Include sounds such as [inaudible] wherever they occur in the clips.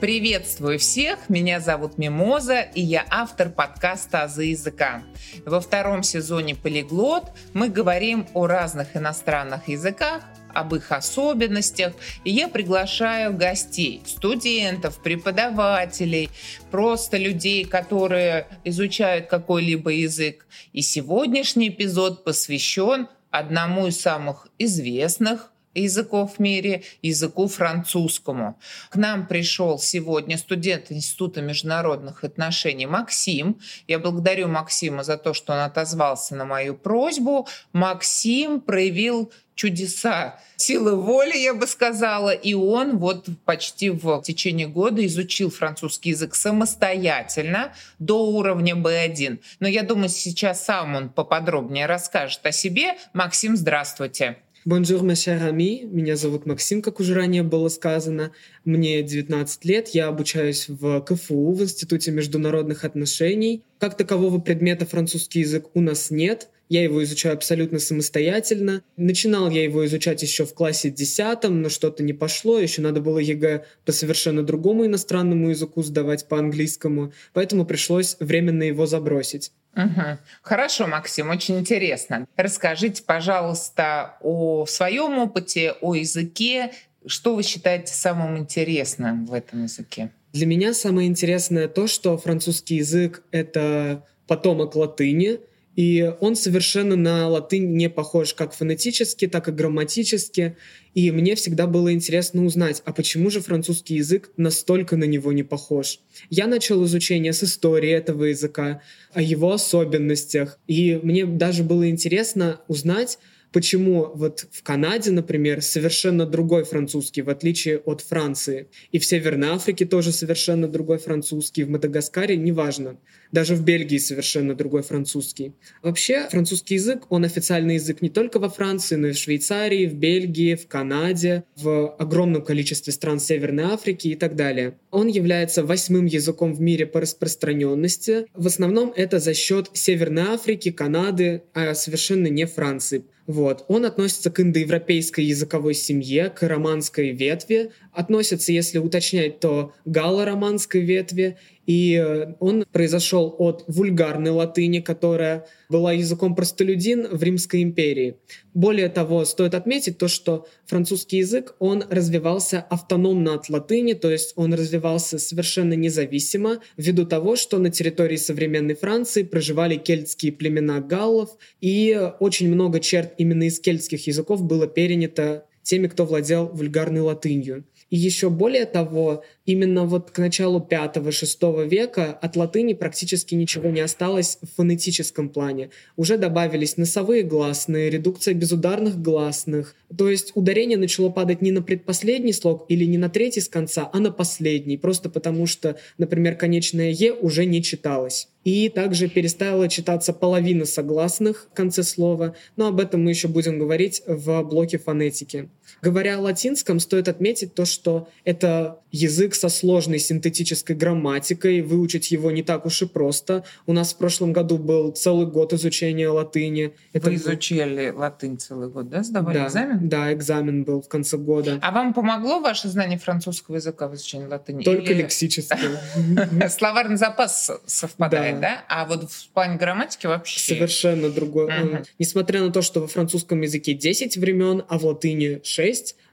Приветствую всех, меня зовут Мимоза, и я автор подкаста «Азы языка». Во втором сезоне «Полиглот» мы говорим о разных иностранных языках, об их особенностях, и я приглашаю гостей, студентов, преподавателей, просто людей, которые изучают какой-либо язык. И сегодняшний эпизод посвящен одному из самых известных языков в мире, языку французскому. К нам пришел сегодня студент Института международных отношений Максим. Я благодарю Максима за то, что он отозвался на мою просьбу. Максим проявил чудеса силы воли, я бы сказала, и он вот почти в течение года изучил французский язык самостоятельно до уровня B1. Но я думаю, сейчас сам он поподробнее расскажет о себе. Максим, здравствуйте. Bonjour, ami. Меня зовут Максим, как уже ранее было сказано. Мне 19 лет, я обучаюсь в КФУ, в Институте международных отношений. Как такового предмета французский язык у нас нет. Я его изучаю абсолютно самостоятельно. Начинал я его изучать еще в классе 10, но что-то не пошло. Еще надо было ЕГЭ по совершенно другому иностранному языку сдавать, по английскому. Поэтому пришлось временно его забросить. Угу. Хорошо, Максим, очень интересно. Расскажите, пожалуйста, о своем опыте, о языке. Что вы считаете самым интересным в этом языке? Для меня самое интересное то, что французский язык — это потомок латыни, и он совершенно на латынь не похож как фонетически, так и грамматически. И мне всегда было интересно узнать, а почему же французский язык настолько на него не похож? Я начал изучение с истории этого языка, о его особенностях. И мне даже было интересно узнать, почему вот в Канаде, например, совершенно другой французский, в отличие от Франции. И в Северной Африке тоже совершенно другой французский, в Мадагаскаре неважно. Даже в Бельгии совершенно другой французский. Вообще, французский язык, он официальный язык не только во Франции, но и в Швейцарии, в Бельгии, в Канаде, в огромном количестве стран Северной Африки и так далее. Он является восьмым языком в мире по распространенности. В основном это за счет Северной Африки, Канады, а совершенно не Франции. Вот. Он относится к индоевропейской языковой семье, к романской ветви. Относится, если уточнять, то галло-романской ветви и э, он произошел от вульгарной латыни, которая была языком простолюдин в Римской империи. Более того, стоит отметить то, что французский язык, он развивался автономно от латыни, то есть он развивался совершенно независимо, ввиду того, что на территории современной Франции проживали кельтские племена галлов, и очень много черт именно из кельтских языков было перенято теми, кто владел вульгарной латынью. И еще более того, именно вот к началу 5-6 века от латыни практически ничего не осталось в фонетическом плане. Уже добавились носовые гласные, редукция безударных гласных. То есть ударение начало падать не на предпоследний слог или не на третий с конца, а на последний, просто потому что, например, конечное «е» уже не читалось. И также перестала читаться половина согласных в конце слова, но об этом мы еще будем говорить в блоке фонетики. Говоря о латинском, стоит отметить то, что это язык со сложной синтетической грамматикой, выучить его не так уж и просто. У нас в прошлом году был целый год изучения латыни. Это Вы изучали латынь целый год, да? Сдавали да, экзамен? Да, экзамен был в конце года. А вам помогло ваше знание французского языка в изучении латыни? Только Или... лексического. [laughs] Словарный запас совпадает, да? А вот в плане грамматики вообще? Совершенно другой. Несмотря на то, что во французском языке 10 времен, а в латыни 6,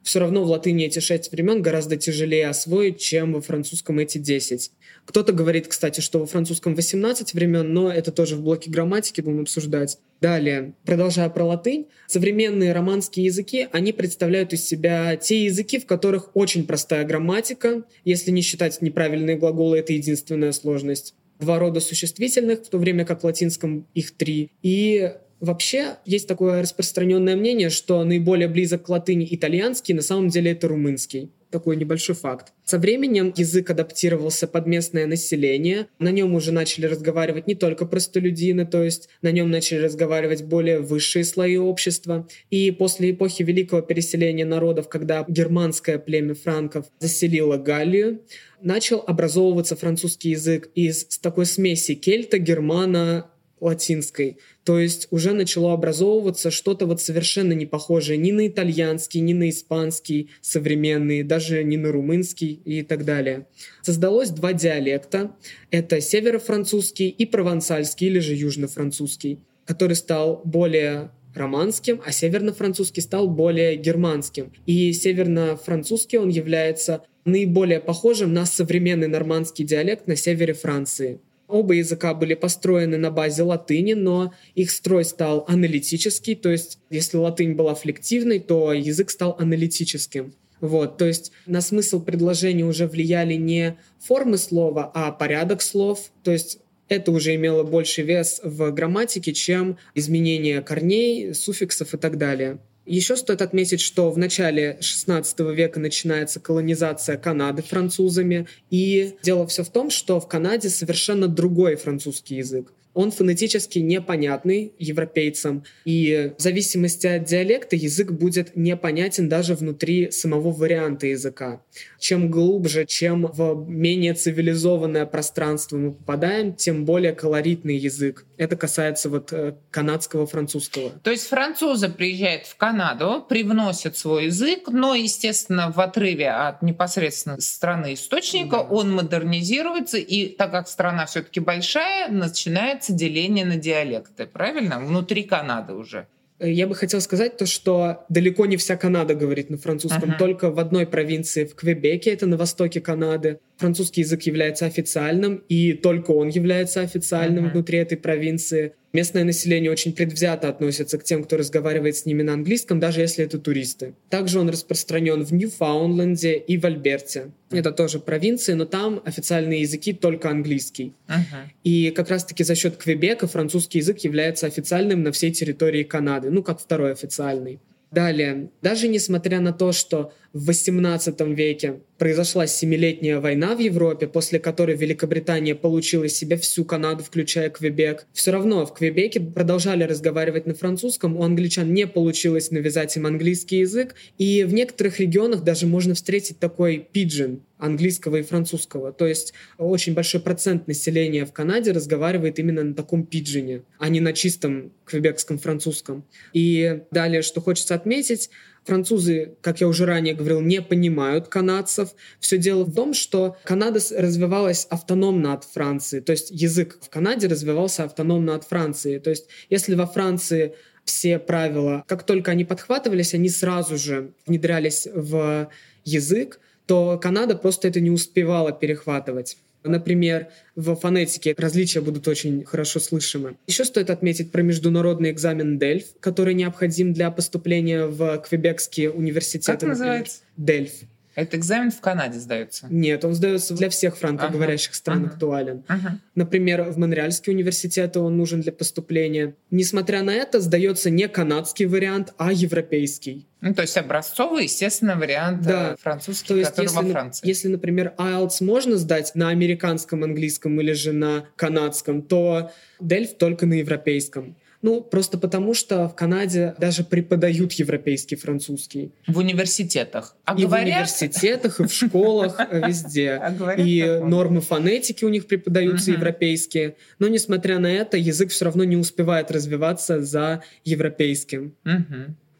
все равно в латыни эти шесть времен гораздо тяжелее освоить, чем во французском эти десять. Кто-то говорит, кстати, что во французском 18 времен, но это тоже в блоке грамматики будем обсуждать. Далее, продолжая про латынь, современные романские языки, они представляют из себя те языки, в которых очень простая грамматика, если не считать неправильные глаголы, это единственная сложность два рода существительных, в то время как в латинском их три. И Вообще, есть такое распространенное мнение, что наиболее близок к латыни итальянский, на самом деле это румынский. Такой небольшой факт. Со временем язык адаптировался под местное население. На нем уже начали разговаривать не только простолюдины, то есть на нем начали разговаривать более высшие слои общества. И после эпохи великого переселения народов, когда германское племя франков заселило Галлию, начал образовываться французский язык из такой смеси кельта, германа, латинской. То есть уже начало образовываться что-то вот совершенно не похожее ни на итальянский, ни на испанский современный, даже не на румынский и так далее. Создалось два диалекта. Это северо-французский и провансальский или же южно-французский, который стал более романским, а северно-французский стал более германским. И северно-французский он является наиболее похожим на современный нормандский диалект на севере Франции. Оба языка были построены на базе латыни, но их строй стал аналитический, то есть если латынь была флективной, то язык стал аналитическим. Вот, то есть на смысл предложения уже влияли не формы слова, а порядок слов, то есть это уже имело больше вес в грамматике, чем изменение корней, суффиксов и так далее. Еще стоит отметить, что в начале XVI века начинается колонизация Канады французами, и дело все в том, что в Канаде совершенно другой французский язык он фонетически непонятный европейцам, и в зависимости от диалекта язык будет непонятен даже внутри самого варианта языка. Чем глубже, чем в менее цивилизованное пространство мы попадаем, тем более колоритный язык. Это касается вот э, канадского французского. То есть французы приезжают в Канаду, привносят свой язык, но, естественно, в отрыве от непосредственно страны источника да. он модернизируется, и так как страна все-таки большая, начинает начинается деление на диалекты, правильно? Внутри Канады уже. Я бы хотел сказать то, что далеко не вся Канада говорит на французском, uh-huh. только в одной провинции, в Квебеке, это на востоке Канады, французский язык является официальным, и только он является официальным uh-huh. внутри этой провинции. Местное население очень предвзято относится к тем, кто разговаривает с ними на английском, даже если это туристы. Также он распространен в Ньюфаундленде и в Альберте. Это тоже провинции, но там официальные языки только английский. Uh-huh. И как раз-таки за счет Квебека французский язык является официальным на всей территории Канады, ну как второй официальный. Далее, даже несмотря на то, что в XVIII веке произошла Семилетняя война в Европе, после которой Великобритания получила из себя всю Канаду, включая Квебек. Все равно в Квебеке продолжали разговаривать на французском, у англичан не получилось навязать им английский язык, и в некоторых регионах даже можно встретить такой пиджин английского и французского. То есть очень большой процент населения в Канаде разговаривает именно на таком пиджине, а не на чистом квебекском французском. И далее, что хочется отметить, Французы, как я уже ранее говорил, не понимают канадцев. Все дело в том, что Канада развивалась автономно от Франции. То есть язык в Канаде развивался автономно от Франции. То есть если во Франции все правила, как только они подхватывались, они сразу же внедрялись в язык, то Канада просто это не успевала перехватывать. Например, в фонетике различия будут очень хорошо слышимы. Еще стоит отметить про международный экзамен DELF, который необходим для поступления в Квебекские университеты. Как называется? DELF. Этот экзамен в Канаде сдается? Нет, он сдается для всех франкоговорящих ага, стран ага, актуален. Ага. Например, в Монреальский университет он нужен для поступления. Несмотря на это, сдается не канадский вариант, а европейский. Ну, то есть образцовый, естественно, вариант да. Э, французский, то есть, который если, во Франции. Если, например, IELTS можно сдать на американском английском или же на канадском, то DELF только на европейском. Ну, просто потому, что в Канаде даже преподают европейский французский. В университетах. А и говорят... в университетах, и в школах, э, везде. [laughs] А и нормы фонетики у них преподаются европейские. Но, несмотря на это, язык все равно не успевает развиваться за европейским.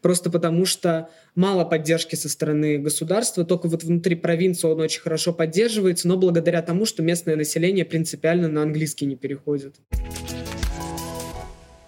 Просто потому, что мало поддержки со стороны государства, только вот внутри провинции он очень хорошо поддерживается, но благодаря тому, что местное население принципиально на английский не переходит.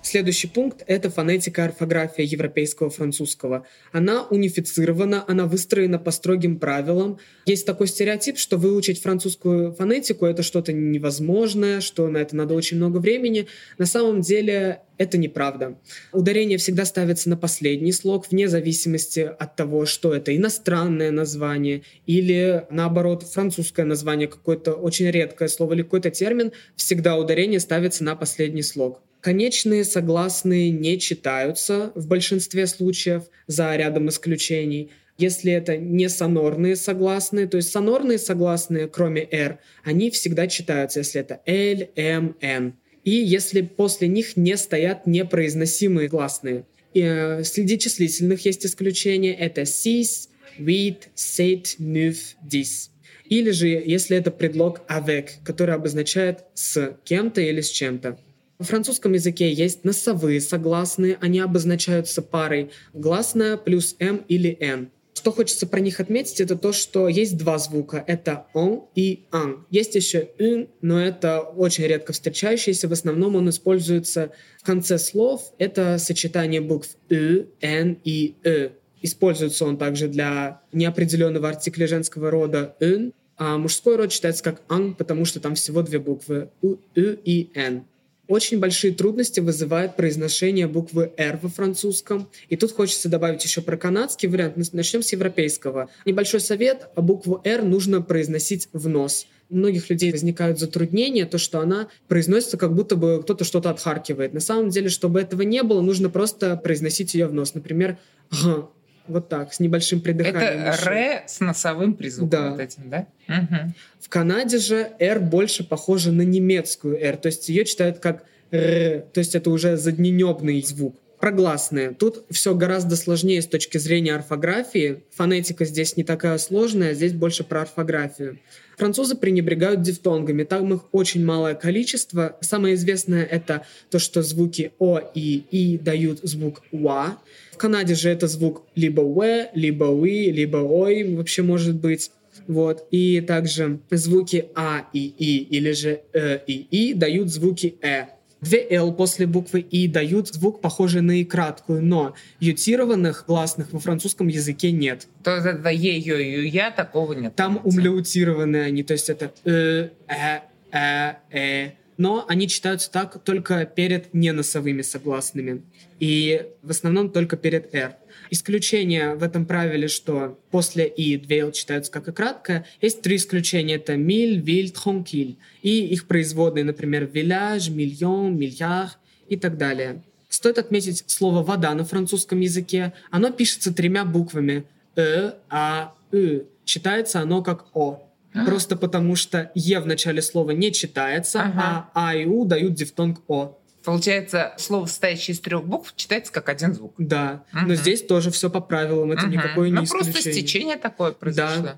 Следующий пункт — это фонетика орфография европейского французского. Она унифицирована, она выстроена по строгим правилам. Есть такой стереотип, что выучить французскую фонетику — это что-то невозможное, что на это надо очень много времени. На самом деле это неправда. Ударение всегда ставится на последний слог, вне зависимости от того, что это иностранное название или, наоборот, французское название, какое-то очень редкое слово или какой-то термин, всегда ударение ставится на последний слог. Конечные согласные не читаются в большинстве случаев, за рядом исключений. Если это не сонорные согласные, то есть сонорные согласные, кроме R, они всегда читаются, если это L, M, N. И если после них не стоят непроизносимые гласные. И, э, среди числительных есть исключения. Это sis, with, set, neuf, dis. Или же, если это предлог avec, который обозначает с кем-то или с чем-то. В французском языке есть носовые согласные, они обозначаются парой гласная плюс «м» или «н». Что хочется про них отметить, это то, что есть два звука. Это «он» и «ан». Есть еще «ин», но это очень редко встречающийся. В основном он используется в конце слов. Это сочетание букв «ы», «н» и «э». Используется он также для неопределенного артикля женского рода «ин», а мужской род читается как «ан», потому что там всего две буквы «у», «ы» и «н». Очень большие трудности вызывает произношение буквы «Р» во французском. И тут хочется добавить еще про канадский вариант. Начнем с европейского. Небольшой совет. Букву «Р» нужно произносить в нос. У многих людей возникают затруднения, то, что она произносится, как будто бы кто-то что-то отхаркивает. На самом деле, чтобы этого не было, нужно просто произносить ее в нос. Например, «г», вот так, с небольшим придыханием. Это «р» с носовым призвуком да. вот этим, да? Угу. В Канаде же «р» больше похоже на немецкую «р», то есть ее читают как «р», то есть это уже задненебный звук. Прогласные. Тут все гораздо сложнее с точки зрения орфографии. Фонетика здесь не такая сложная, здесь больше про орфографию. Французы пренебрегают дифтонгами, там их очень малое количество. Самое известное это то, что звуки О и И дают звук УА. В Канаде же это звук либо Уэ, либо Уи, либо Ой вообще может быть. Вот. И также звуки А и И или же Э и И дают звуки Э. Две «л» после буквы «и» дают звук, похожий на «и» краткую, но ютированных гласных во французском языке нет. То есть это «е», «ё», «ю», «я» такого нет. Там умляутированные они, то есть это «э», «э», «э», «э», но они читаются так только перед неносовыми согласными. И в основном только перед «р». Исключение в этом правиле, что после «и» две «л» читаются как и краткое. Есть три исключения. Это «миль», «виль», «тронкиль». И их производные, например, «виляж», «миллион», «мильяр» и так далее. Стоит отметить слово «вода» на французском языке. Оно пишется тремя буквами «э», «а», «ы». Читается оно как «о». Просто потому что «е» в начале слова не читается, Ага. а «а» и «у» дают дифтонг «о». Получается, слово, состоящее из трех букв, читается как один звук. Да, но Мгм. здесь тоже все по правилам, это Мгм. никакое не Ну, исключение. просто стечение такое произошло.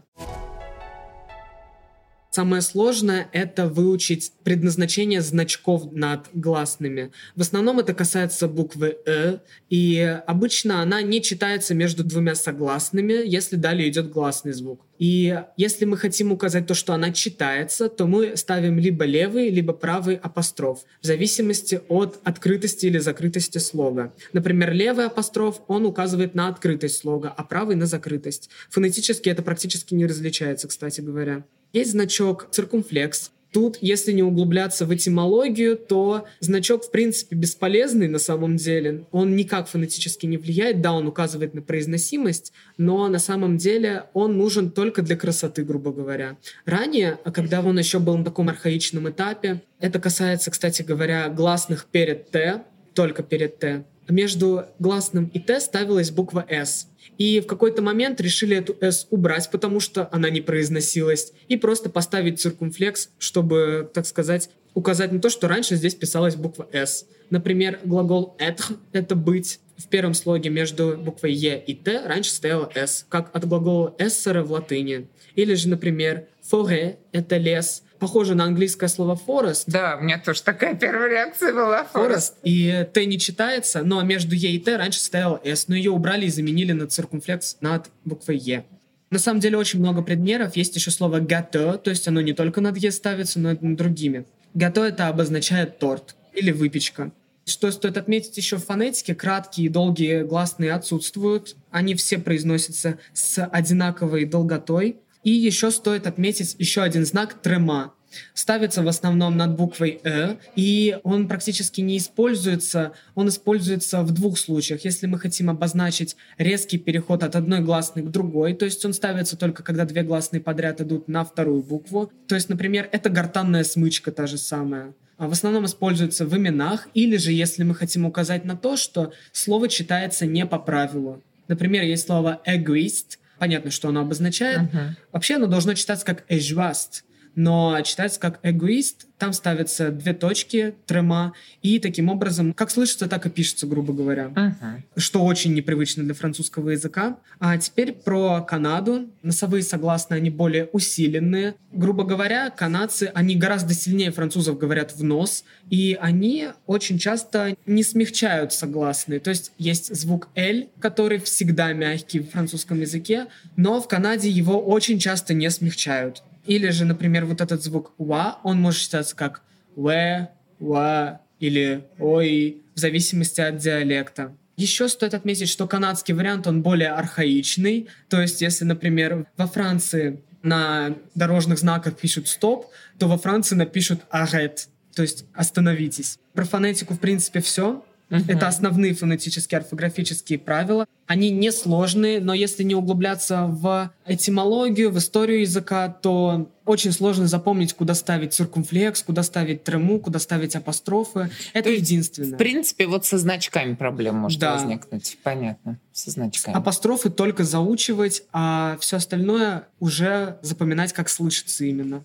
Самое сложное — это выучить предназначение значков над гласными. В основном это касается буквы «э», и обычно она не читается между двумя согласными, если далее идет гласный звук. И если мы хотим указать то, что она читается, то мы ставим либо левый, либо правый апостроф, в зависимости от открытости или закрытости слога. Например, левый апостроф, он указывает на открытость слога, а правый — на закрытость. Фонетически это практически не различается, кстати говоря. Есть значок циркумфлекс. Тут, если не углубляться в этимологию, то значок, в принципе, бесполезный на самом деле. Он никак фонетически не влияет. Да, он указывает на произносимость, но на самом деле он нужен только для красоты, грубо говоря. Ранее, когда он еще был на таком архаичном этапе, это касается, кстати говоря, гласных перед «т», только перед «т», между гласным и «т» ставилась буква «с». И в какой-то момент решили эту «с» убрать, потому что она не произносилась, и просто поставить циркумфлекс, чтобы, так сказать, указать на то, что раньше здесь писалась буква «с». Например, глагол «être» — это «быть». В первом слоге между буквой «е» и «т» раньше стояла «с», как от глагола «essere» в латыни. Или же, например, «forêt» — это «лес», похоже на английское слово forest. Да, у меня тоже такая первая реакция была. Forest. И Т не читается, но между Е и Т раньше стояла С, но ее убрали и заменили на циркумфлекс над буквой Е. На самом деле очень много предмеров. Есть еще слово «гато», то есть оно не только над «е» ставится, но и над другими. «Гато» — это обозначает торт или выпечка. Что стоит отметить еще в фонетике, краткие и долгие гласные отсутствуют. Они все произносятся с одинаковой долготой. И еще стоит отметить еще один знак трема. Ставится в основном над буквой «э», и он практически не используется. Он используется в двух случаях. Если мы хотим обозначить резкий переход от одной гласной к другой, то есть он ставится только когда две гласные подряд идут на вторую букву. То есть, например, это гортанная смычка та же самая. А В основном используется в именах, или же если мы хотим указать на то, что слово читается не по правилу. Например, есть слово «эгоист», понятно, что оно обозначает. Мгм. Вообще оно должно читаться как «эжваст», но читается как эгоист. Там ставятся две точки, трема, и таким образом, как слышится, так и пишется, грубо говоря. Мгм. Что очень непривычно для французского языка. А теперь про Канаду. Носовые согласные, они более усиленные. Грубо говоря, канадцы, они гораздо сильнее французов говорят в нос, и они очень часто не смягчают согласные. То есть есть звук «л», который всегда мягкий в французском языке, но в Канаде его очень часто не смягчают. Или же, например, вот этот звук «ва», он может читаться как «вэ», «ва» или «ой», в зависимости от диалекта. Еще стоит отметить, что канадский вариант, он более архаичный. То есть, если, например, во Франции на дорожных знаках пишут «стоп», то во Франции напишут «аррête», то есть «остановитесь». Про фонетику, в принципе, все. Мгм. Это основные фонетические орфографические правила. Они несложные, но если не углубляться в этимологию, в историю языка, то очень сложно запомнить, куда ставить циркумфлекс, куда ставить трему, куда ставить апострофы. Это То единственное. В принципе, вот со значками проблем может Да. возникнуть. Понятно. Со значками. Апострофы только заучивать, а все остальное уже запоминать, как слышится именно.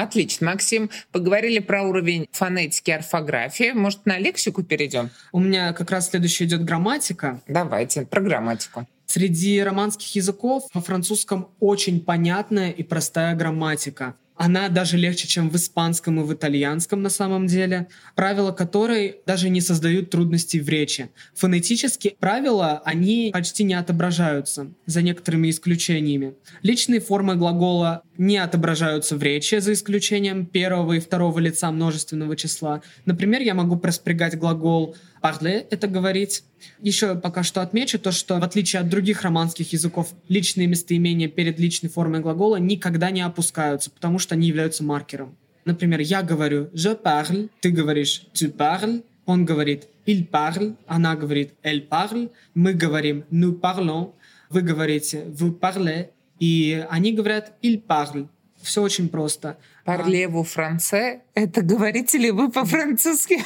Отлично, Максим. Поговорили про уровень фонетики, орфографии. Может, на лексику перейдем? У меня как раз следующая идет грамматика. Давайте, про грамматику. Среди романских языков во французском очень понятная и простая грамматика. Она даже легче, чем в испанском и в итальянском на самом деле, правила которой даже не создают трудностей в речи. Фонетически правила, они почти не отображаются, за некоторыми исключениями. Личные формы глагола не отображаются в речи, за исключением первого и второго лица множественного числа. Например, я могу проспрягать глагол parler — это говорить. Еще пока что отмечу то, что в отличие от других романских языков, личные местоимения перед личной формой глагола никогда не опускаются, потому что они являются маркером. Например, я говорю «je parle», ты говоришь «tu parles», он говорит «il parle», она говорит «elle parle», мы говорим «nous parlons», вы говорите «vous parlez», и они говорят «il parle». Все очень просто. Парлеву франце. Это говорите ли вы по-французски?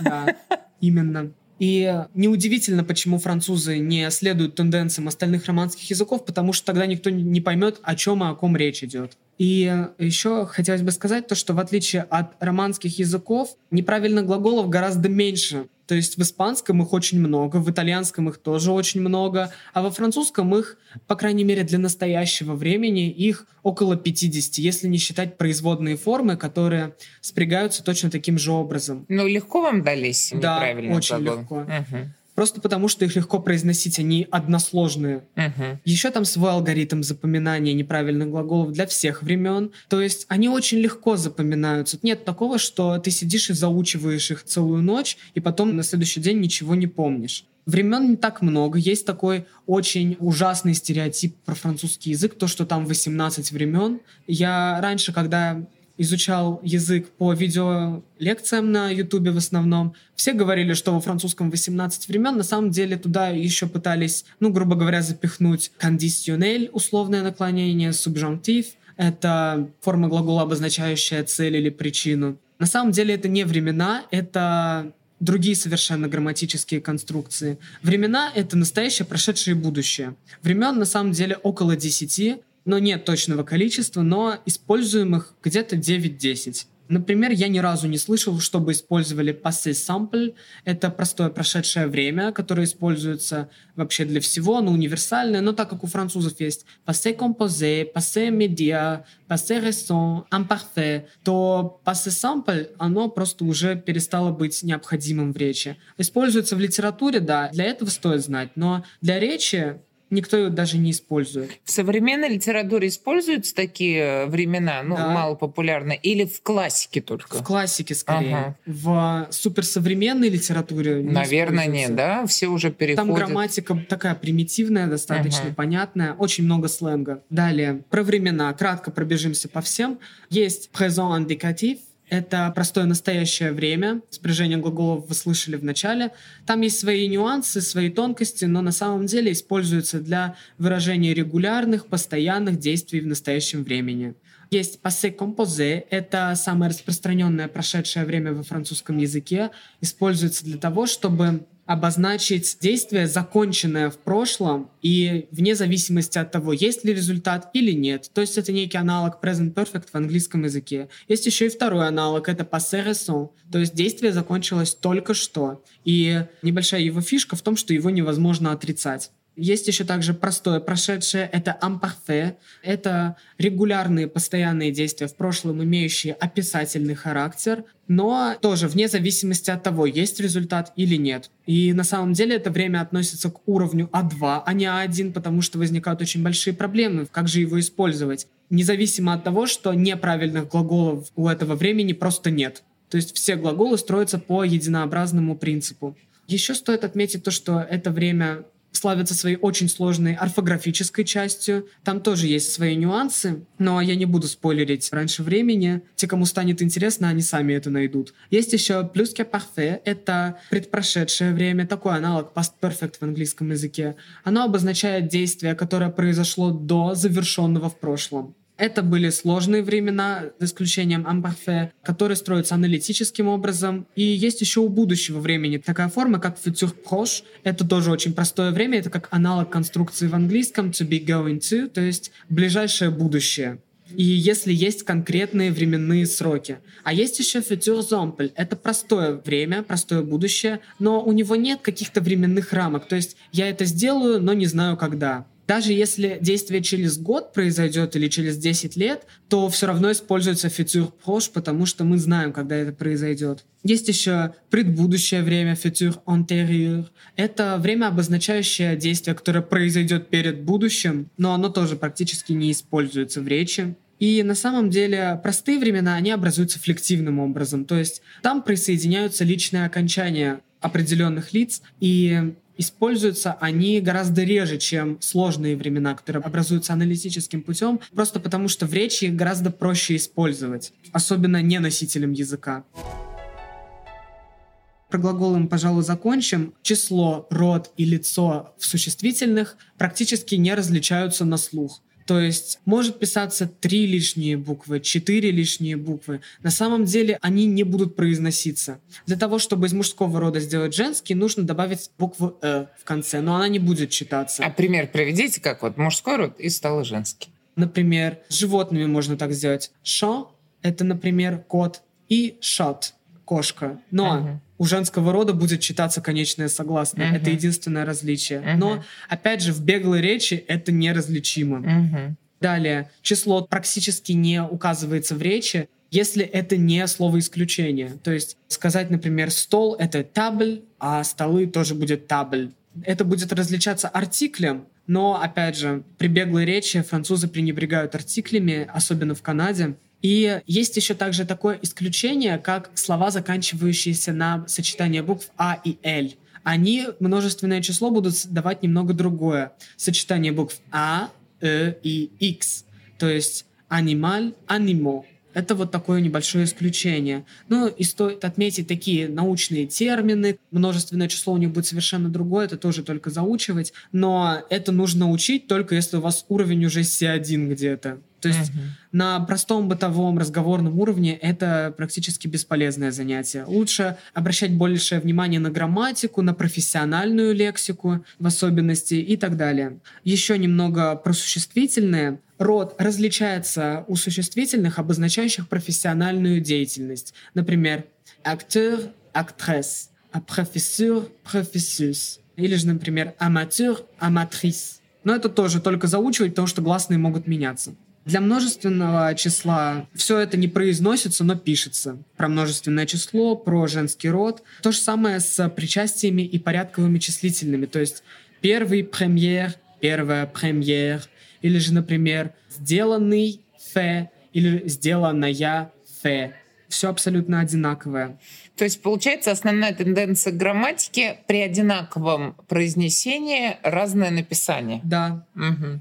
Да, именно. И неудивительно, почему французы не следуют тенденциям остальных романских языков, потому что тогда никто не поймет, о чем и о ком речь идет. И еще хотелось бы сказать то, что в отличие от романских языков, неправильных глаголов гораздо меньше. То есть в испанском их очень много, в итальянском их тоже очень много, а во французском их, по крайней мере для настоящего времени, их около 50, если не считать производные формы, которые спрягаются точно таким же образом. Ну, легко вам дались Да, неправильные очень глаголы? легко. Мгм. Просто потому, что их легко произносить, они односложные. Мгм. Еще там свой алгоритм запоминания неправильных глаголов для всех времен. То есть они очень легко запоминаются. Нет такого, что ты сидишь и заучиваешь их целую ночь, и потом на следующий день ничего не помнишь. Времен не так много. Есть такой очень ужасный стереотип про французский язык, то, что там 18 времен. Я раньше, когда изучал язык по видеолекциям на Ютубе в основном. Все говорили, что во французском 18 времен. На самом деле туда еще пытались, ну, грубо говоря, запихнуть кондиционель, условное наклонение, субжантив. Это форма глагола, обозначающая цель или причину. На самом деле это не времена, это другие совершенно грамматические конструкции. Времена — это настоящее, прошедшее и будущее. Времен на самом деле около 10, но нет точного количества, но используемых где-то 9-10. Например, я ни разу не слышал, чтобы использовали passé simple. Это простое прошедшее время, которое используется вообще для всего, оно универсальное, но так как у французов есть passé composé, passé immédiat, passé récent, imparfait, то passé simple, оно просто уже перестало быть необходимым в речи. Используется в литературе, да, для этого стоит знать, но для речи никто его даже не использует. В современной литературе используются такие времена, ну, Да. мало популярно, или в классике только? В классике скорее. Ага. В суперсовременной литературе не Наверное, нет, да? Все уже переходят. Там грамматика такая примитивная, достаточно Ага. понятная, очень много сленга. Далее, про времена. Кратко пробежимся по всем. Есть présent индикатив, это простое настоящее время. Спряжение глаголов вы слышали в начале. Там есть свои нюансы, свои тонкости, но на самом деле используется для выражения регулярных, постоянных действий в настоящем времени. Есть passé composé, это самое распространенное прошедшее время во французском языке. Используется для того, чтобы обозначить действие, законченное в прошлом, и вне зависимости от того, есть ли результат или нет. То есть это некий аналог present perfect в английском языке. Есть еще и второй аналог, это passé récent, то есть действие закончилось только что. И небольшая его фишка в том, что его невозможно отрицать. Есть еще также простое прошедшее, это imparfait. Это регулярные постоянные действия в прошлом, имеющие описательный характер, но тоже вне зависимости от того, есть результат или нет. И на самом деле это время относится к уровню А2, а не А1, потому что возникают очень большие проблемы, как же его использовать. Независимо от того, что неправильных глаголов у этого времени просто нет. То есть все глаголы строятся по единообразному принципу. Еще стоит отметить то, что это время славится своей очень сложной орфографической частью. Там тоже есть свои нюансы, но я не буду спойлерить раньше времени. Те, кому станет интересно, они сами это найдут. Есть еще плюс que parfait. Это предпрошедшее время, такой аналог past perfect в английском языке. Оно обозначает действие, которое произошло до завершенного в прошлом. Это были сложные времена, за исключением imparfait, которые строятся аналитическим образом. И есть еще у будущего времени такая форма, как futur proche. Это тоже очень простое время, это как аналог конструкции в английском to be going to, то есть ближайшее будущее. И если есть конкретные временные сроки. А есть еще futur simple. Это простое время, простое будущее, но у него нет каких-то временных рамок. То есть я это сделаю, но не знаю когда. Даже если действие через год произойдет или через 10 лет, то все равно используется futur proche, потому что мы знаем, когда это произойдет. Есть еще предбудущее время, futur antérieur. Это время, обозначающее действие, которое произойдет перед будущим, но оно тоже практически не используется в речи. И на самом деле простые времена, они образуются флективным образом. То есть там присоединяются личные окончания определенных лиц, и используются они гораздо реже, чем сложные времена, которые образуются аналитическим путем, просто потому что в речи их гораздо проще использовать, особенно не носителем языка. Про глаголы мы, пожалуй, закончим. Число, род и лицо в существительных практически не различаются на слух. То есть может писаться три лишние буквы, четыре лишние буквы. На самом деле они не будут произноситься. Для того, чтобы из мужского рода сделать женский, нужно добавить букву «э» в конце, но она не будет читаться. А пример приведите, как вот мужской род и стало женский. Например, с животными можно так сделать. Шо — это, например, кот, и шот — кошка. Но Ага. У женского рода будет читаться конечное согласное. Мгм. Это единственное различие. Мгм. Но, опять же, в беглой речи это неразличимо. Мгм. Далее, число практически не указывается в речи, если это не слово исключения. То есть сказать, например, стол — это табль, а столы тоже будет табль. Это будет различаться артиклем, но, опять же, при беглой речи французы пренебрегают артиклями, особенно в Канаде. И есть еще также такое исключение, как слова, заканчивающиеся на сочетание букв А и Л. Они множественное число будут давать немного другое. Сочетание букв А, Э и X. То есть анималь, анимо. Это вот такое небольшое исключение. Ну и стоит отметить такие научные термины. Множественное число у них будет совершенно другое, это тоже только заучивать. Но это нужно учить только если у вас уровень уже C1 где-то. То есть Мгм. на простом бытовом разговорном уровне это практически бесполезное занятие. Лучше обращать большее внимание на грамматику, на профессиональную лексику в особенности и так далее. Еще немного про существительные. Род различается у существительных, обозначающих профессиональную деятельность. Например, актер, актрес, профессор, профессус. Или же, например, аматер, аматрис. Но это тоже только заучивать, потому что гласные могут меняться. Для множественного числа все это не произносится, но пишется. Про множественное число, про женский род. То же самое с причастиями и порядковыми числительными. То есть первый, премьер, первая премьер, или же, например, сделанный фе, или сделанная фе. Все абсолютно одинаковое. То есть, получается, основная тенденция грамматики при одинаковом произнесении разное написание. Да. Угу.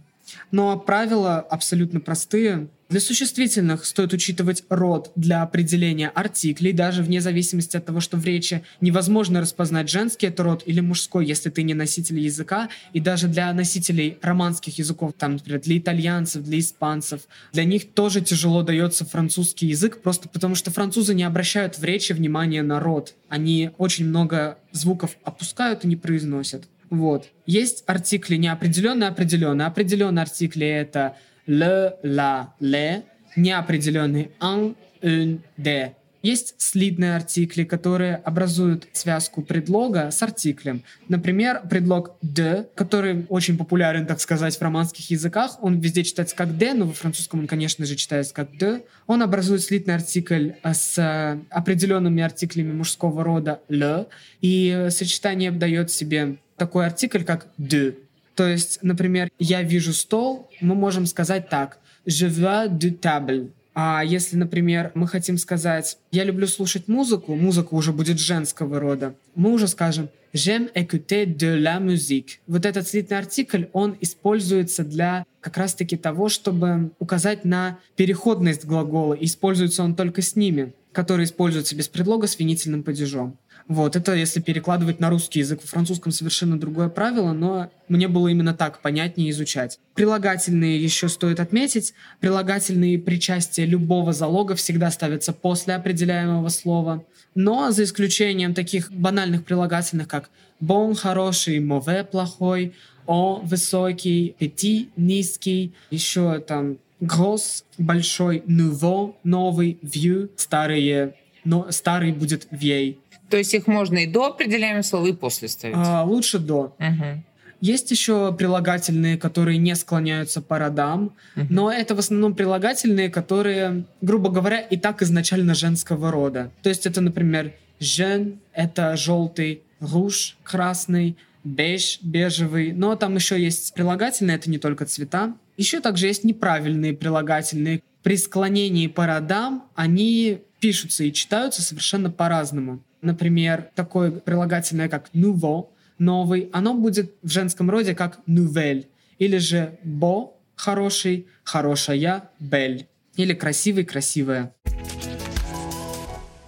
Но правила абсолютно простые. Для существительных стоит учитывать род для определения артиклей, даже вне зависимости от того, что в речи невозможно распознать женский это род или мужской, если ты не носитель языка. И даже для носителей романских языков, там, например, для итальянцев, для испанцев, для них тоже тяжело дается французский язык, просто потому что французы не обращают в речи внимания на род. Они очень много звуков опускают и не произносят. Вот. Есть артикли неопределенные, определенные. Определенные артикли это le, la, le, неопределенный un, un, de. Есть слитные артикли, которые образуют связку предлога с артиклем. Например, предлог «de», который очень популярен, так сказать, в романских языках. Он везде читается как «de», но во французском он, конечно же, читается как «de». Он образует слитный артикль с определенными артиклями мужского рода «le», и сочетание дает себе такой артикль, как «de». То есть, например, я вижу стол, мы можем сказать так. Je vois du table. А если, например, мы хотим сказать «я люблю слушать музыку», музыка уже будет женского рода, мы уже скажем «j'aime écouter de la musique». Вот этот слитный артикль, он используется для как раз-таки того, чтобы указать на переходность глагола, используется он только с ними, которые используются без предлога с винительным падежом. Вот, это если перекладывать на русский язык. В французском совершенно другое правило, но мне было именно так понятнее изучать. Прилагательные еще стоит отметить. Прилагательные причастия любого залога всегда ставятся после определяемого слова. Но за исключением таких банальных прилагательных, как bon – хороший, mauvais – плохой, on – высокий, petit – низкий, еще там gros – большой, nouveau – новый, vieux – старые, но старый будет вей. То есть их можно и до определяемого слова, и после ставить? А, лучше до. Угу. Есть еще прилагательные, которые не склоняются по родам, uh но это в основном прилагательные, которые, грубо говоря, и так изначально женского рода. То есть это, например, жен — это желтый, руж — красный, беж — бежевый. Но там еще есть прилагательные, это не только цвета. Еще также есть неправильные прилагательные. При склонении по родам они пишутся и читаются совершенно по-разному. Например, такое прилагательное, как nouveau, новый, оно будет в женском роде как nouvelle. Или же бо, хороший, хорошая, бель. Или красивый, красивая.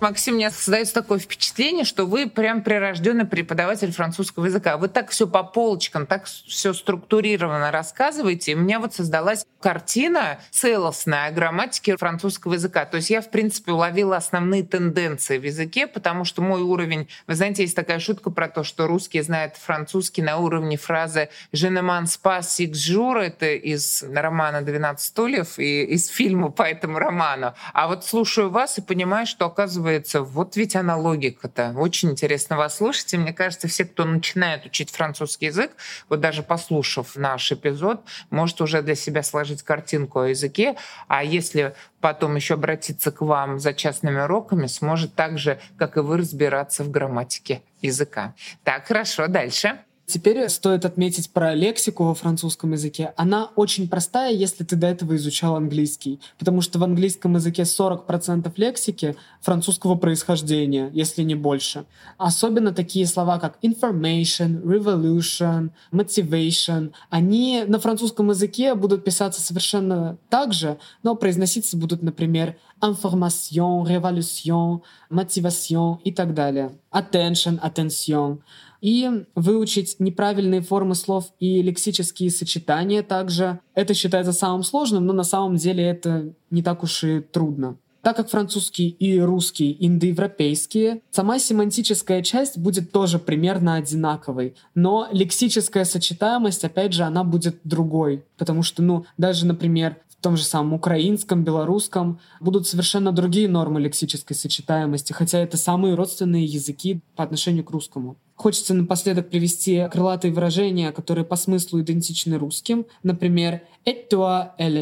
Максим, мне создается такое впечатление, что вы прям прирожденный преподаватель французского языка. Вы так все по полочкам, так все структурированно рассказываете. И у меня вот создалась картина целостная о грамматике французского языка. То есть я, в принципе, уловила основные тенденции в языке, потому что мой уровень... Вы знаете, есть такая шутка про то, что русский знает французский на уровне фразы «Je ne m'en pas six jours» — это из романа «12 стульев» и из фильма по этому роману. А вот слушаю вас и понимаю, что, оказывается, оказывается, вот ведь она логика-то. Очень интересно вас слушать. И мне кажется, все, кто начинает учить французский язык, вот даже послушав наш эпизод, может уже для себя сложить картинку о языке. А если потом еще обратиться к вам за частными уроками, сможет так же, как и вы, разбираться в грамматике языка. Так, хорошо, дальше. Теперь стоит отметить про лексику во французском языке. Она очень простая, если ты до этого изучал английский. Потому что в английском языке 40% лексики французского происхождения, если не больше. Особенно такие слова, как information, revolution, motivation. Они на французском языке будут писаться совершенно так же, но произноситься будут, например, information, révolution, motivation и так далее. Attention, attention и выучить неправильные формы слов и лексические сочетания также. Это считается самым сложным, но на самом деле это не так уж и трудно. Так как французский и русский индоевропейские, сама семантическая часть будет тоже примерно одинаковой, но лексическая сочетаемость, опять же, она будет другой, потому что, ну, даже, например, том же самом украинском, белорусском будут совершенно другие нормы лексической сочетаемости, хотя это самые родственные языки по отношению к русскому. Хочется напоследок привести крылатые выражения, которые по смыслу идентичны русским. Например, «Et toi, elle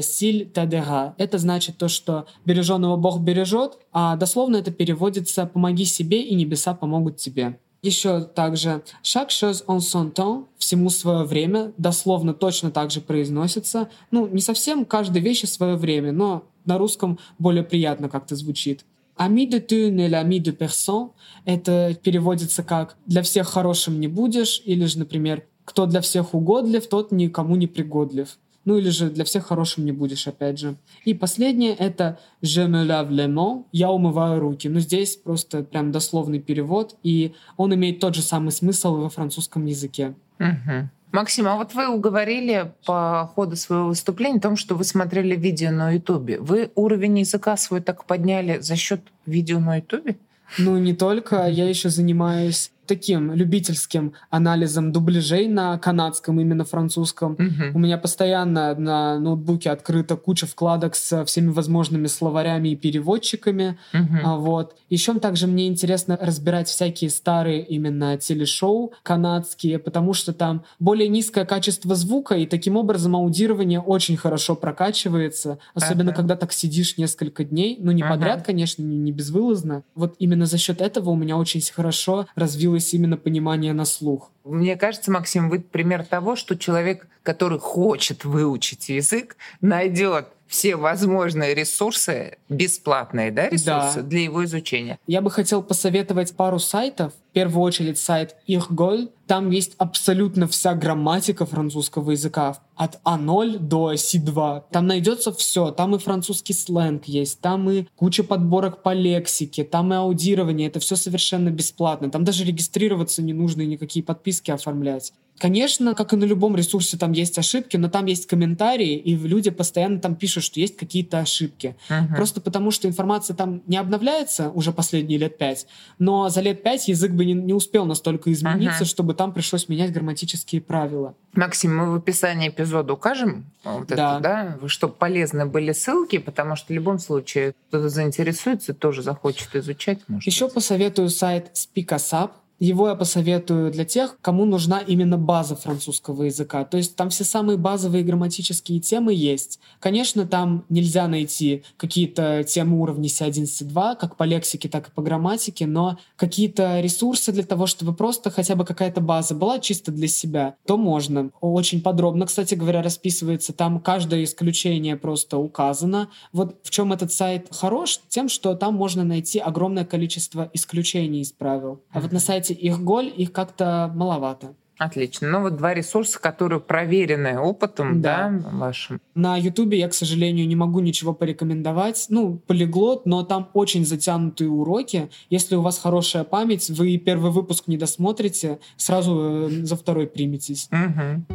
t'adera». Это значит то, что береженного Бог бережет, а дословно это переводится «помоги себе, и небеса помогут тебе». Еще также «chaque chose en son temps» — «всему свое время», дословно точно так же произносится. Ну, не совсем каждой вещи свое время, но на русском более приятно как-то звучит. «Ami de tu ne l'ami de personne» — это переводится как «для всех хорошим не будешь» или же, например, «кто для всех угодлив, тот никому не пригодлив». Ну или же для всех хорошим не будешь, опять же. И последнее — это «je me lave les mains» — «я умываю руки». Ну здесь просто прям дословный перевод, и он имеет тот же самый смысл во французском языке. Угу. Максим, а вот вы уговорили по ходу своего выступления о том, что вы смотрели видео на Ютубе. Вы уровень языка свой так подняли за счет видео на Ютубе? Ну, не только. Я еще занимаюсь таким любительским анализом дубляжей на канадском, именно французском. Мгм. У меня постоянно на ноутбуке открыта куча вкладок с всеми возможными словарями и переводчиками. А, вот. Еще также мне интересно разбирать всякие старые именно телешоу канадские, потому что там более низкое качество звука, и таким образом аудирование очень хорошо прокачивается, особенно Ага. когда так сидишь несколько дней, ну не Ага. подряд, конечно, не, не безвылазно. Вот именно за счет этого у меня очень хорошо развилось именно понимание на слух. Мне кажется, Максим, вы пример того, что человек, который хочет выучить язык, найдет все возможные ресурсы, бесплатные да, ресурсы Да. для его изучения. Я бы хотел посоветовать пару сайтов. В первую очередь сайт Irgol. Там есть абсолютно вся грамматика французского языка. От А0 до С2. Там найдется все. Там и французский сленг есть. Там и куча подборок по лексике. Там и аудирование. Это все совершенно бесплатно. Там даже регистрироваться не нужно и никакие подписки оформлять. Конечно, как и на любом ресурсе, там есть ошибки, но там есть комментарии, и люди постоянно там пишут, что есть какие-то ошибки. Мгм. Просто потому, что информация там не обновляется уже последние лет пять, но за лет пять язык бы не, не успел настолько измениться, Ага. чтобы там пришлось менять грамматические правила. Максим, мы в описании эпизода укажем, а, вот Да. это, да, чтобы полезны были ссылки, потому что в любом случае кто-то заинтересуется, тоже захочет изучать. Может Еще быть. посоветую сайт SpeakAsap. Его я посоветую для тех, кому нужна именно база французского языка. То есть там все самые базовые грамматические темы есть. Конечно, там нельзя найти какие-то темы уровня C1, C2, как по лексике, так и по грамматике, но какие-то ресурсы для того, чтобы просто хотя бы какая-то база была чисто для себя, то можно. Очень подробно, кстати говоря, расписывается. Там каждое исключение просто указано. Вот в чем этот сайт хорош? Тем, что там можно найти огромное количество исключений из правил. А вот на сайте Ихголь их как-то маловато. Отлично. Ну вот два ресурса, которые проверены опытом, да, Да. вашим. На Ютубе я, к сожалению, не могу ничего порекомендовать. Ну, полиглот, но там очень затянутые уроки. Если у вас хорошая память, вы первый выпуск не досмотрите, сразу э, за второй приметесь. Мгм.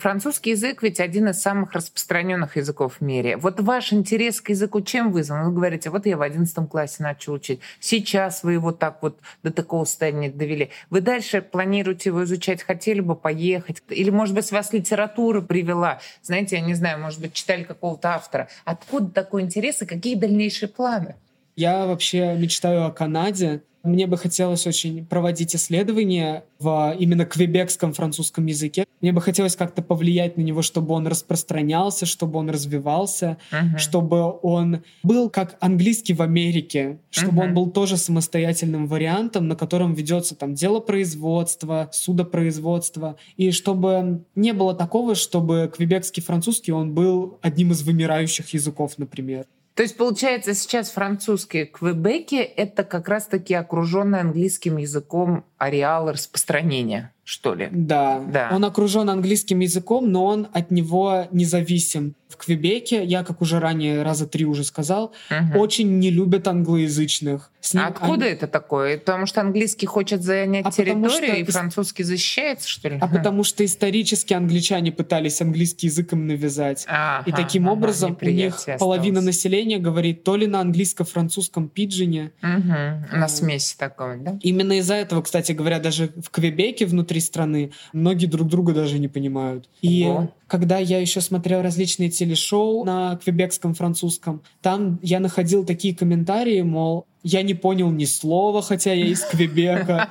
Французский язык ведь один из самых распространенных языков в мире. Вот ваш интерес к языку чем вызван? Вы говорите, вот я в 11 классе начал учить. Сейчас вы его так вот до такого состояния довели. Вы дальше планируете его изучать? Хотели бы поехать? Или, может быть, вас литература привела? Знаете, я не знаю, может быть, читали какого-то автора. Откуда такой интерес и какие дальнейшие планы? Я вообще мечтаю о Канаде. Мне бы хотелось очень проводить исследования в именно квебекском французском языке. Мне бы хотелось как-то повлиять на него, чтобы он распространялся, чтобы он развивался, Мгм. чтобы он был как английский в Америке, чтобы Мгм. он был тоже самостоятельным вариантом, на котором ведется там дело производства, судопроизводства, и чтобы не было такого, чтобы квебекский французский он был одним из вымирающих языков, например. То есть, получается, сейчас французский Квебеке — это как раз-таки окруженный английским языком ареал распространения, что ли? Да. Да. Он окружен английским языком, но он от него независим. В Квебеке, я, как уже ранее раза три уже сказал, Мгм. очень не любят англоязычных. С ним А откуда они- это такое? Потому что английский хочет занять А территорию, что и французский защищается, что ли? А потому что исторически англичане пытались английский язык им навязать. Ага, И таким ага, образом у них неприятие половина осталось. населения говорит то ли на английско-французском пиджине. Мгм. На А. смеси такой, да? Именно из-за этого, кстати говоря, даже в Квебеке внутри страны многие друг друга даже не понимают. И Ого. когда я еще смотрел различные телешоу на квебекском французском, там я находил такие комментарии, мол, я не понял ни слова, хотя я из Квебека.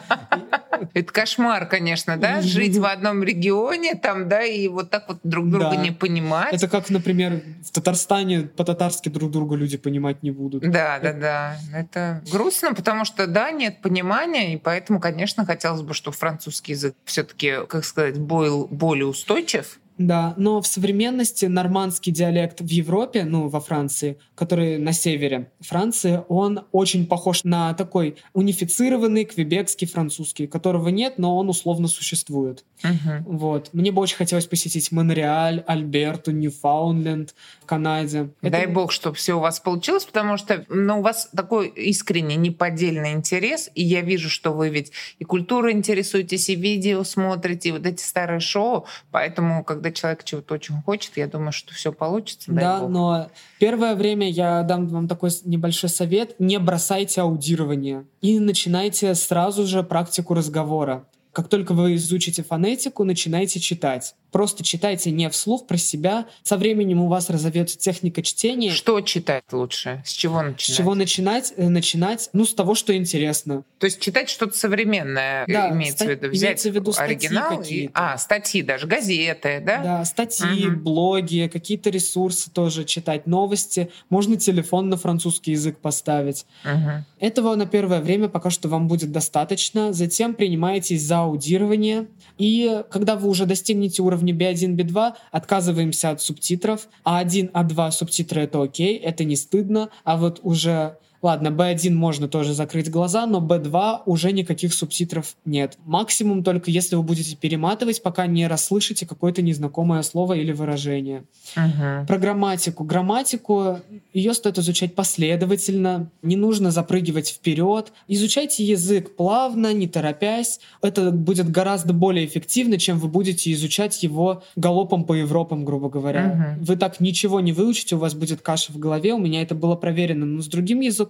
Это кошмар, конечно, да? Жить в одном регионе там, да, и вот так вот друг друга Да. не понимать. Это как, например, в Татарстане по-татарски друг друга люди понимать не будут. Да, да, да. Это грустно, потому что, да, нет понимания, и поэтому, конечно, хотелось бы, чтобы французский язык все-таки, как сказать, был более устойчив. Да, но в современности нормандский диалект в Европе, ну, во Франции, который на севере Франции, он очень похож на такой унифицированный квебекский французский, которого нет, но он условно существует. Мгм. Вот. Мне бы очень хотелось посетить Монреаль, Альберту, Ньюфаундленд Канаде. Это- Дай бог, чтобы все у вас получилось, потому что ну, у вас такой искренний, неподдельный интерес, и я вижу, что вы ведь и культурой интересуетесь, и видео смотрите, и вот эти старые шоу, поэтому, когда человек чего-то очень хочет, я думаю, что все получится. Да, бог. но первое время я дам вам такой небольшой совет. Не бросайте аудирование и начинайте сразу же практику разговора. Как только вы изучите фонетику, начинайте читать. Просто читайте не вслух про себя. Со временем у вас разовьется техника чтения. Что читать лучше? С чего начинать? С чего начинать? Э, Начинать, ну, с того, что интересно. То есть читать что-то современное Да, имеется в ста- виду, взять имеется в виду статьи оригинал и, а статьи даже газеты, да? Да, статьи, Мгм. блоги, какие-то ресурсы тоже читать, новости. Можно телефон на французский язык поставить. Мгм. Этого на первое время пока что вам будет достаточно. Затем принимаетесь за аудирование. И когда вы уже достигнете уровня B1, B2, отказываемся от субтитров. А1, А2 субтитры — это окей, это не стыдно. А вот уже... Ладно, B1 можно тоже закрыть глаза, но B2 уже никаких субтитров нет. Максимум только если вы будете перематывать, пока не расслышите какое-то незнакомое слово или выражение. Мгм. Про грамматику. Грамматику, ее стоит изучать последовательно, не нужно запрыгивать вперед. Изучайте язык плавно, не торопясь. Это будет гораздо более эффективно, чем вы будете изучать его галопом по Европам, грубо говоря. Мгм. Вы так ничего не выучите, у вас будет каша в голове. У меня это было проверено, но с другим языком,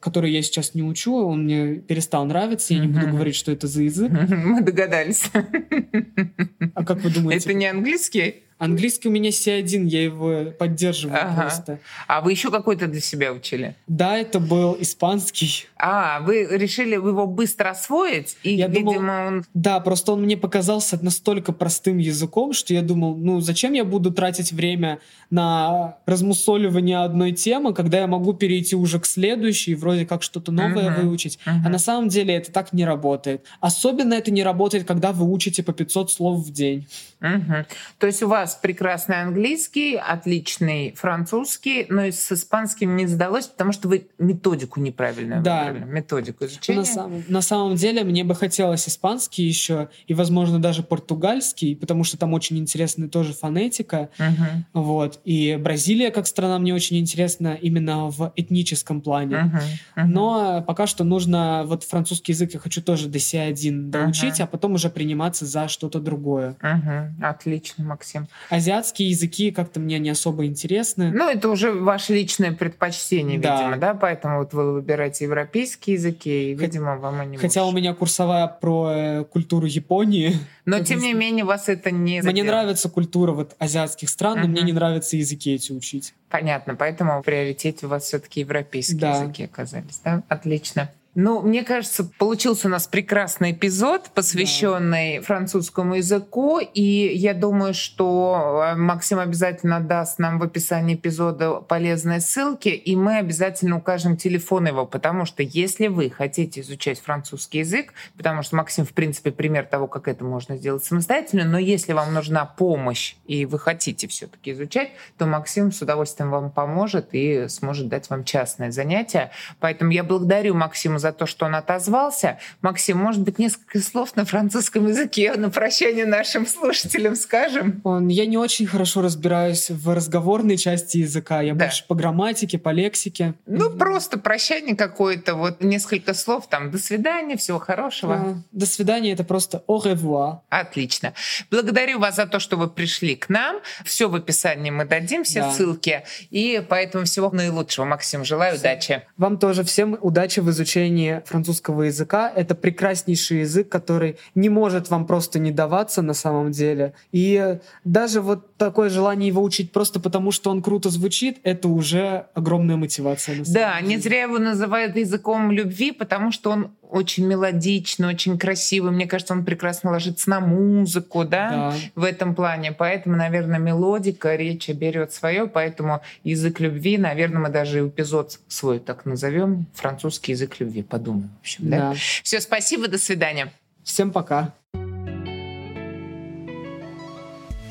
который я сейчас не учу, он мне перестал нравиться. Я не буду говорить, что это за язык. [laughs] Мы догадались. А как вы думаете? Это не английский? Английский у меня C1, я его поддерживаю Ага. просто. А вы еще какой-то для себя учили? Да, это был испанский. А, вы решили его быстро освоить? И, Я думал- видимо, он... Да, просто он мне показался настолько простым языком, что я думал, ну зачем я буду тратить время на размусоливание одной темы, когда я могу перейти уже к следующей и вроде как что-то новое Мгм. выучить. А Мгм. на самом деле это так не работает. Особенно это не работает, когда вы учите по 500 слов в день. Мгм. То есть у вас прекрасный английский, отличный французский, но и с испанским не сдалось, потому что вы методику неправильно Да. выбрали. Методику изучения. На, самом, на самом деле мне бы хотелось испанский еще и, возможно, даже португальский, потому что там очень интересная тоже фонетика. Мгм. Вот. И Бразилия как страна мне очень интересна именно в этническом плане. Мгм. Мгм. Но пока что нужно вот французский язык я хочу тоже до C1 доучить, Ага. а потом уже приниматься за что-то другое. Отлично, Максим. Азиатские языки как-то мне не особо интересны. Ну, это уже ваше личное предпочтение, Да. видимо, да? Поэтому вот вы выбираете европейские языки, и, видимо, вам они Хотя у больше. меня курсовая про э, культуру Японии. Но, тем не менее, вас это не Мне задело. нравится культура вот азиатских стран, но Мгм. мне не нравится языки эти учить. Понятно, поэтому в приоритете у вас все-таки европейские Да. языки оказались, да? Отлично. Ну, мне кажется, получился у нас прекрасный эпизод, посвященный французскому языку, и я думаю, что э, Максим обязательно даст нам в описании эпизода полезные ссылки, и мы обязательно укажем телефон его, потому что если вы хотите изучать французский язык, потому что Максим, в принципе, пример того, как это можно сделать самостоятельно, но если вам нужна помощь, и вы хотите все-таки изучать, то Максим с удовольствием вам поможет и сможет дать вам частное занятие. Поэтому я благодарю Максима за то, что он отозвался. Максим, может быть, несколько слов на французском языке на прощание нашим слушателям скажем? Он, я не очень хорошо разбираюсь в разговорной части языка. Я Да. больше по грамматике, по лексике. Ну, просто прощание какое-то, вот несколько слов, там, до свидания, всего хорошего. А, До свидания, это просто au revoir. Отлично. Благодарю вас за то, что вы пришли к нам. Все в описании мы дадим, все Да. ссылки. И поэтому всего наилучшего. Максим, желаю удачи. Вам тоже всем удачи в изучении французского языка. Это прекраснейший язык, который не может вам просто не даваться на самом деле. И даже вот такое желание его учить просто потому, что он круто звучит, это уже огромная мотивация. Да, деле. не зря его называют языком любви, потому что он очень мелодичный, очень красивый. Мне кажется, он прекрасно ложится на музыку, да, да. в этом плане. Поэтому, наверное, мелодика речи берет свое. Поэтому язык любви, наверное, мы даже эпизод свой так назовем. Французский язык любви. Подумаем. В общем, да. да. Все, спасибо, до свидания. Всем пока.